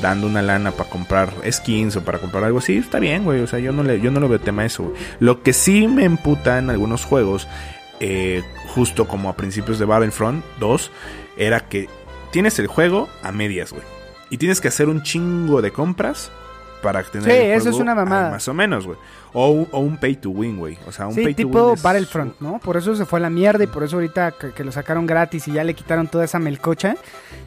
dando una lana para comprar skins o para comprar algo así, está bien, güey. O sea, yo no, le, yo no lo veo tema a eso, güey. Lo que sí me emputa en algunos juegos, eh, justo como a principios de Battlefront 2, era que tienes el juego a medias, güey. Y tienes que hacer un chingo de compras para tener Sí, el eso juego es una mamada. Más o menos, güey. O, un- o un pay to win, güey. O sea, un Sí, pay to tipo win es- Battlefront, ¿no? Por eso se fue a la mierda y por eso ahorita que, que lo sacaron gratis y ya le quitaron toda esa melcocha,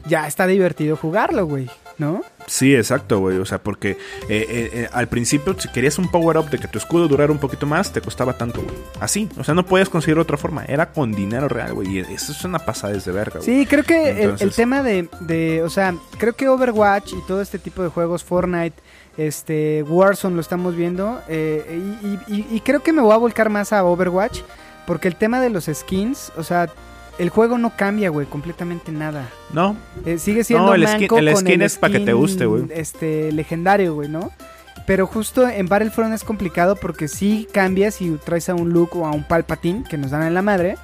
ya está divertido jugarlo, güey, ¿no? Sí, exacto, güey. O sea, porque eh, eh, eh, al principio, si querías un power-up de que tu escudo durara un poquito más, te costaba tanto, güey. Así. O sea, no podías conseguir otra forma. Era con dinero real, güey. Y eso es una pasada de verga, güey. Sí, creo que el- el, tema de, de, o sea, creo que Overwatch y todo este tipo de juegos, Fortnite, este, Warzone lo estamos viendo, eh, y, y- y- y creo que me voy a volcar más a Overwatch, porque el tema de los skins, o sea, el juego no cambia, güey, completamente nada. No, Eh, sigue siendo No, el manco skin- el con skin es pa' que te guste, güey. Este, legendario, güey, ¿no? Pero justo en Battlefront es complicado porque sí cambias y traes a un Luke o a un Palpatine que nos dan en la madre.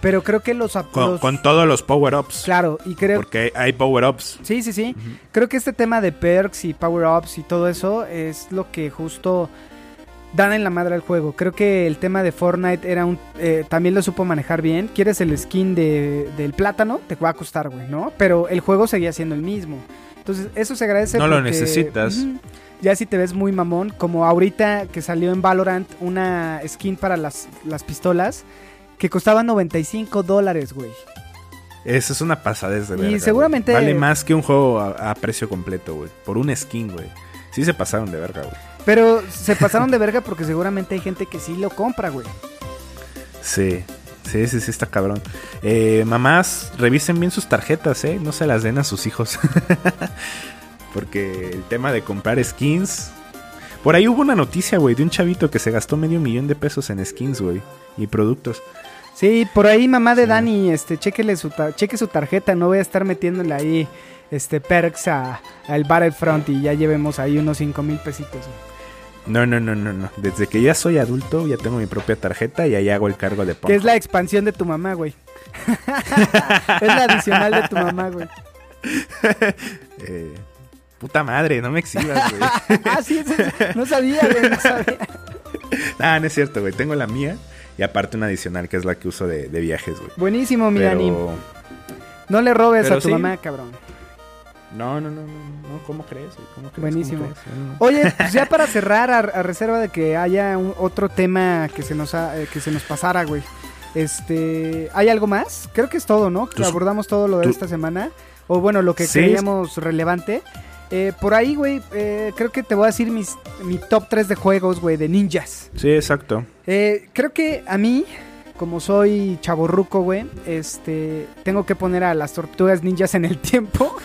Pero creo que los... con, los- con todos los power-ups. Claro, y creo... Porque hay power-ups. Sí, sí, sí. Creo que este tema de perks y power-ups y todo eso es lo que justo dan en la madre al juego. Creo que el tema de Fortnite era un... eh, también lo supo manejar bien. Quieres el skin de, del plátano, te va a costar, güey, ¿no? Pero el juego seguía siendo el mismo. Entonces, eso se agradece No lo necesitas. ya si te ves muy mamón, como ahorita que salió en Valorant una skin para las, las pistolas que costaba 95 dólares, güey. Esa es una pasadez de Y verga. seguramente- güey. Vale más que un juego a, a precio completo, güey. Por un skin, güey. Sí se pasaron de verga, güey. Pero se pasaron de verga porque seguramente hay gente que sí lo compra, güey. Sí. Sí, sí, sí, está cabrón. Eh, mamás, revisen bien sus tarjetas, ¿eh? No se las den a sus hijos. Porque el tema de comprar skins... Por ahí hubo una noticia, güey, de un chavito que se gastó medio millón de pesos en skins, güey. Y productos. Sí, por ahí mamá de Dani, este, chéquele su cheque su tarjeta, no voy a estar metiéndole ahí este perks a, al Battlefront y ya llevemos ahí unos 5 mil pesitos. No, no, no, no, no. Desde que ya soy adulto, ya tengo mi propia tarjeta y ahí hago el cargo de Que es la expansión de tu mamá, güey. es la adicional de tu mamá, güey. Eh, puta madre, no me exhibas, güey. ah, sí, sí. no sabía, güey, no sabía. ah, no es cierto, güey. Tengo la mía y aparte una adicional que es la que uso de, de viajes, güey. Buenísimo, mi Dani. Pero... No le robes pero a tu sí. mamá, cabrón. No, no, no, no, no. ¿Cómo crees? güey? ¿Cómo crees? Buenísimo. ¿Cómo crees? No, no. Oye, pues ya para cerrar, a, a reserva de que haya un- otro tema que se nos ha- eh, que se nos pasara, güey. Este, ¿hay algo más? Creo que es todo, ¿no? Que abordamos todo lo de esta semana. O bueno, lo que Sí. creíamos relevante. Eh, por ahí, güey, eh, creo que te voy a decir mis, mi top 3 de juegos, güey, de ninjas. Sí, exacto. Eh, creo que a mí, como soy chaborruco, güey, este, tengo que poner a las tortugas ninjas en el tiempo.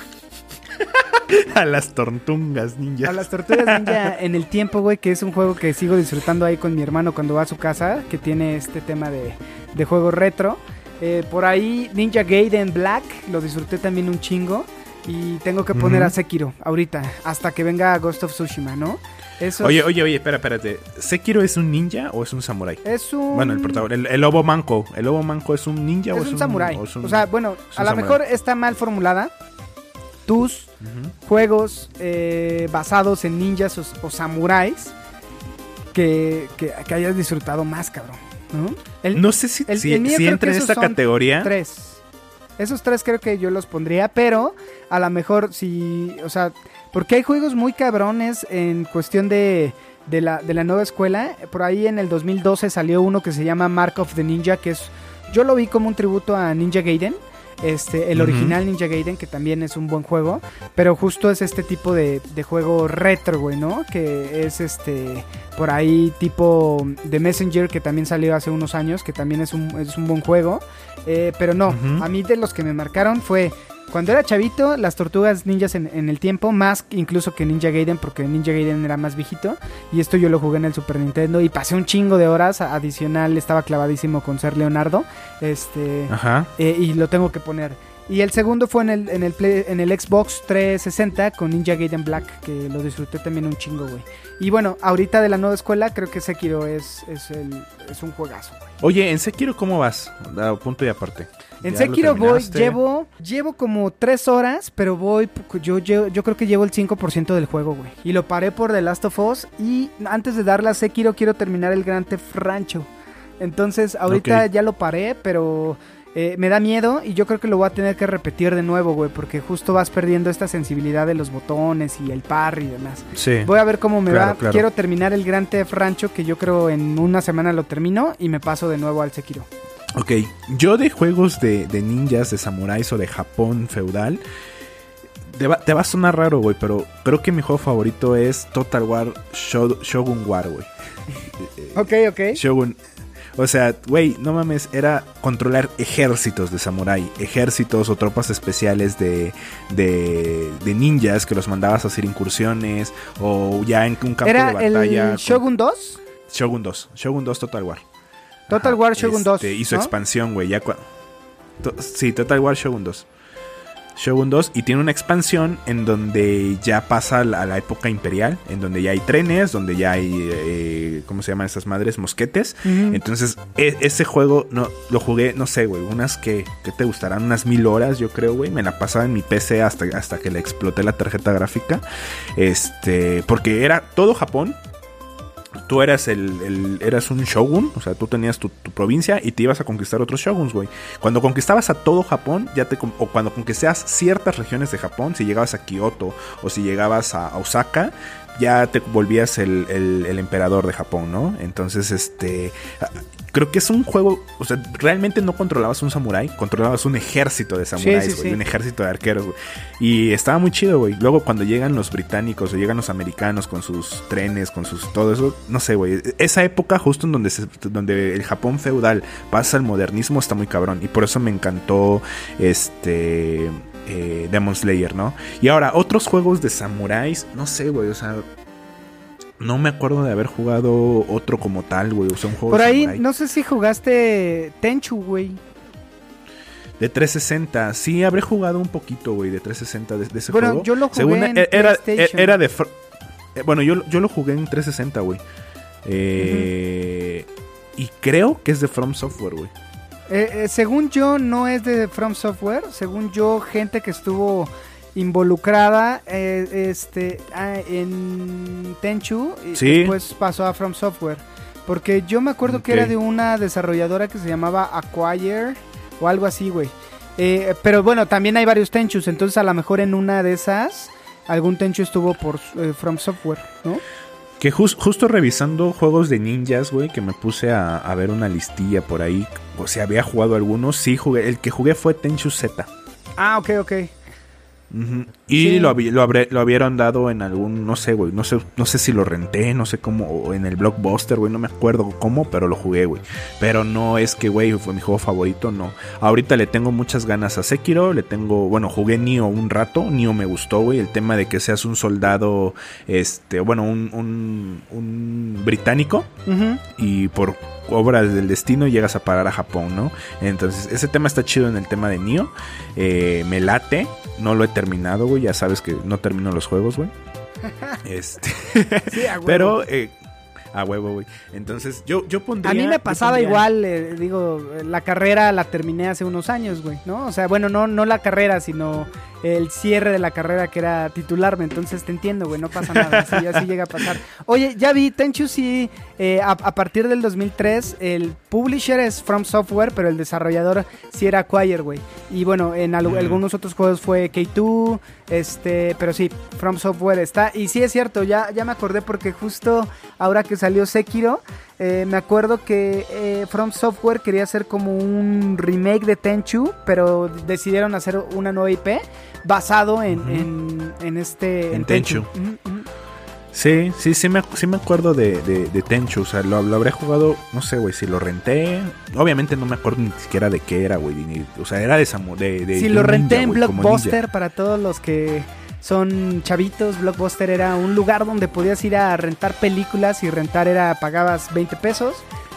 A las tortungas, ninja. A las tortugas ninja en el tiempo, güey, que es un juego que sigo disfrutando ahí con mi hermano cuando va a su casa, que tiene este tema de, de juego retro. Eh, por ahí Ninja Gaiden Black, lo disfruté también un chingo. Y tengo que poner a Sekiro ahorita, hasta que venga Ghost of Tsushima, ¿no? Esos- Oye, oye, oye, espera, espérate. ¿Sekiro es un ninja o es un samurái? Es un... Bueno, el protagonista, el, el lobo manco. ¿El lobo manco es un ninja o es es un samurái. o es un- O sea, bueno, es a lo mejor está mal formulada. Tus juegos eh, basados en ninjas o, o samuráis que, que, que hayas disfrutado más, cabrón. ¿no? El- No sé si, el- si, si entra en esta categoría. Tres. Esos tres creo que yo los pondría, pero a lo mejor si, o sea, porque hay juegos muy cabrones en cuestión de, de, la, de la nueva escuela. Por ahí en el 2012 salió uno que se llama Mark of the Ninja, que es, yo lo vi como un tributo a Ninja Gaiden. Este, el original Ninja Gaiden, que también es un buen juego, pero justo es este tipo de, de juego retro, güey, ¿no? Que es este, por ahí tipo The Messenger, que también salió hace unos años, que también es un, es un buen juego. Eh, pero no, a mí de los que me marcaron fue cuando era chavito, las tortugas ninjas en, en el tiempo, más incluso que Ninja Gaiden, porque Ninja Gaiden era más viejito. Y esto yo lo jugué en el Super Nintendo y pasé un chingo de horas. Adicional, estaba clavadísimo con ser Leonardo. Este. Ajá. eh, y lo tengo que poner. Y el segundo fue en el, en el, Play- en el Xbox 360 con Ninja Gaiden Black, que lo disfruté también un chingo, güey. Y bueno, ahorita de la nueva escuela, creo que Sekiro es, es, el, es un juegazo, güey. Oye, ¿en Sekiro cómo vas? A punto y aparte. En ¿Ya lo Sekiro voy, llevo, llevo como tres horas, pero voy, yo, yo, yo creo que llevo el 5% del juego, güey. Y lo paré por The Last of Us y antes de darle a Sekiro quiero terminar el Grand Theft Rancho. Entonces ahorita ya lo paré, pero eh, me da miedo y yo creo que lo voy a tener que repetir de nuevo, güey, porque justo vas perdiendo esta sensibilidad de los botones y el parry y demás. Sí. Voy a ver cómo me Claro, va. claro. Quiero terminar el Grand Theft Rancho, que yo creo en una semana lo termino y me paso de nuevo al Sekiro. Ok, yo de juegos de, de ninjas, de samuráis o de Japón feudal, te va, te va a sonar raro, güey, pero creo que mi juego favorito es Total War Sho- Shogun War, güey. Ok, ok. Shogun. O sea, güey, no mames, era controlar ejércitos de samurái, ejércitos o tropas especiales de, de, de ninjas que los mandabas a hacer incursiones o ya en un campo ¿Era de batalla. el Shogun 2? Shogun 2, Shogun 2 Total War. Total Ajá, War Shogun 2. este, Y su ¿no? expansión, güey. Ya sí, Total War Shogun 2. Shogun 2 y tiene una expansión en donde ya pasa a la, época imperial, en donde ya hay trenes, donde ya hay, eh, ¿cómo se llaman esas madres? Mosquetes. Entonces, e- ese juego no, lo jugué, no sé, güey, unas que, que te gustarán, unas mil horas, yo creo, güey. Me la pasaba en mi PC hasta, hasta que le exploté la tarjeta gráfica. Este, porque era todo Japón. Tú eras el, el- eras un shogun, o sea, tú tenías tu, provincia y te ibas a conquistar otros shoguns, güey. Cuando conquistabas a todo Japón, ya te o cuando conquistabas ciertas regiones de Japón, si llegabas a Kioto o si llegabas a, Osaka, ya te volvías el, el- el emperador de Japón, ¿no? Entonces, este, creo que es un juego, o sea, realmente no controlabas un samurái, controlabas un ejército de samuráis, sí, güey, sí. un ejército de arqueros, güey. Y estaba muy chido, güey. Luego cuando llegan los británicos o llegan los americanos con sus trenes, con sus todo eso, no sé, güey. Esa época justo en donde se- donde el Japón feudal pasa al modernismo está muy cabrón y por eso me encantó este eh, Demon Slayer, ¿no? Y ahora otros juegos de samuráis, no sé, güey, o sea, no me acuerdo de haber jugado otro como tal, güey, o sea, un juego Por ahí, no sé si jugaste Tenchu, güey. De 360, sí, habré jugado un poquito, güey, de 360 de, de ese Bueno, juego. yo lo jugué Según en e- era, PlayStation. e- era de... eh, Bueno, yo, yo lo jugué en 360, güey. Eh, Y creo que es de From Software, güey. Eh, eh, según yo, no es de From Software. Según yo, gente que estuvo involucrada eh, este, ah, en Tenchu y Sí. después pasó a From Software. Porque yo me acuerdo que era de una desarrolladora que se llamaba Acquire o algo así, güey. Eh, pero bueno, también hay varios Tenchus, entonces a lo mejor en una de esas algún Tenchu estuvo por eh, From Software, ¿no? Que jus- justo revisando juegos de ninjas, güey, que me puse a, a ver una listilla por ahí. O sea, había jugado algunos. Sí, jugué. El que jugué fue Tenchu Z. Ah, ok, ok. Y Sí. lo, lo, habré- lo habieron dado en algún, no sé, güey, no sé, no sé si lo renté, no sé cómo, o en el Blockbuster, güey, no me acuerdo cómo, pero lo jugué, güey. Pero no es que, güey, fue mi juego favorito, no. Ahorita le tengo muchas ganas a Sekiro, le tengo, bueno, jugué Nioh un rato, Nioh me gustó, güey, el tema de que seas un soldado, este, bueno, un, un, un británico y por obras del destino llegas a parar a Japón, ¿no? Entonces, ese tema está chido en el tema de Nioh. Eh, me late, no lo he terminado, güey. Ya sabes que no termino los juegos, güey. Este, Sí, pero eh, a huevo, güey. Entonces, yo, yo pondría. A mí me pasaba pondría- igual, eh, digo, la carrera la terminé hace unos años, güey, ¿no? O sea, bueno, no, no la carrera, sino el cierre de la carrera que era titularme, entonces te entiendo, güey, no pasa nada, así, así llega a pasar. Oye, ya vi, Tenchu sí, eh, a, a partir del 2003, el publisher es From Software, pero el desarrollador sí era Acquire, güey. Y bueno, en al- algunos otros juegos fue K2, este, pero sí, From Software está. Y sí es cierto, ya, ya me acordé porque justo ahora que salió Sekiro, eh, me acuerdo que eh, From Software quería hacer como un remake de Tenchu, pero decidieron hacer una nueva IP basado en, en, en este... En Tenchu. Sí, sí, sí me, sí me acuerdo de, de, de Tenchu. O sea, lo, lo habré jugado, no sé, güey, si lo renté. Obviamente no me acuerdo ni siquiera de qué era, güey. O sea, era de Samu. De, de- Si lo renté ninja, en Blockbuster para todos los que son chavitos, Blockbuster era un lugar donde podías ir a rentar películas y rentar era pagabas 20 pesos,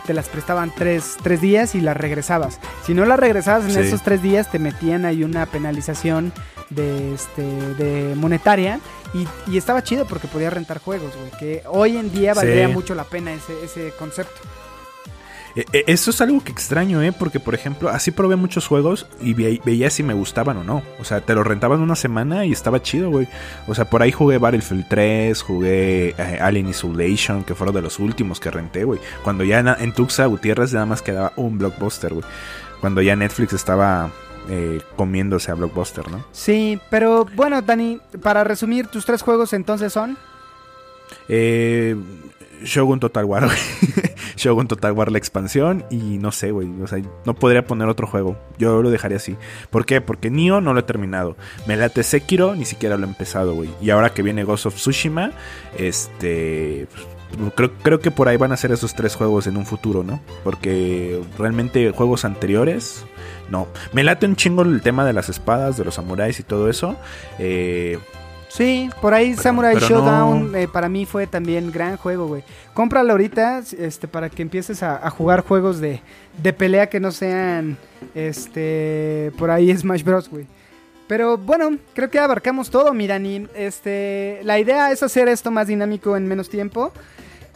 te las prestaban tres, tres días y las regresabas. Si no las regresabas en Sí. esos tres días te metían ahí una penalización de este de monetaria y, y estaba chido porque podías rentar juegos, güey, que hoy en día Sí. valdría mucho la pena ese, ese concepto. Eh, eh, Eso es algo que extraño, ¿eh? Porque, por ejemplo, así probé muchos juegos y ve- veía si me gustaban o no. O sea, te lo rentaban una semana y estaba chido, güey. O sea, por ahí jugué Battlefield 3, jugué eh, Alien Isolation, que fueron de los últimos que renté, güey. Cuando ya en, en Tuxa Gutiérrez nada más quedaba un blockbuster, güey. Cuando ya Netflix estaba eh, comiéndose a blockbuster, ¿no? Sí, pero bueno, Dani, para resumir, tus tres juegos entonces son... Eh, Shogun Total War, güey. Shogun Total War la expansión y no sé, güey, o sea, no podría poner otro juego. Yo lo dejaría así. ¿Por qué? Porque Nioh no lo he terminado. Me late Sekiro, ni siquiera lo he empezado, güey. Y ahora que viene Ghost of Tsushima, este pues, creo, creo que por ahí van a ser esos tres juegos en un futuro, ¿no? Porque realmente juegos anteriores no. Me late un chingo el tema de las espadas, de los samuráis y todo eso. Eh, Sí, por ahí Pero- Samurai pero Showdown no. eh, para mí fue también gran juego, güey. Cómpralo ahorita este, para que empieces a, a jugar juegos de, de pelea que no sean este por ahí Smash Bros, güey. Pero bueno, creo que abarcamos todo, Mirani. Este, la idea es hacer esto más dinámico en menos tiempo.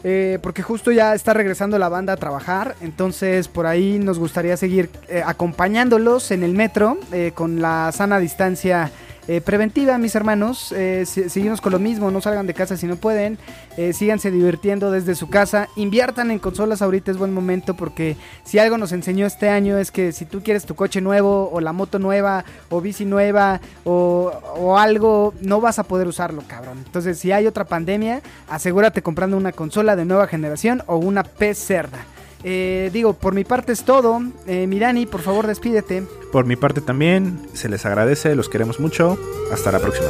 eh, porque justo ya está regresando la banda a trabajar. Entonces por ahí nos gustaría seguir eh, acompañándolos en el metro con la sana distancia eh, preventiva, mis hermanos. Eh, seguimos con lo mismo, no salgan de casa si no pueden. Eh, síganse divirtiendo desde su casa. Inviertan en consolas ahorita, es buen momento porque si algo nos enseñó este año es que si tú quieres tu coche nuevo o la moto nueva o bici nueva o, o algo, no vas a poder usarlo, cabrón. Entonces si hay otra pandemia, asegúrate comprando una consola de nueva generación o una P cerda. Eh, digo, por mi parte es todo. Eh, Mirani, por favor, despídete. Por mi parte también, se les agradece, los queremos mucho. Hasta la próxima.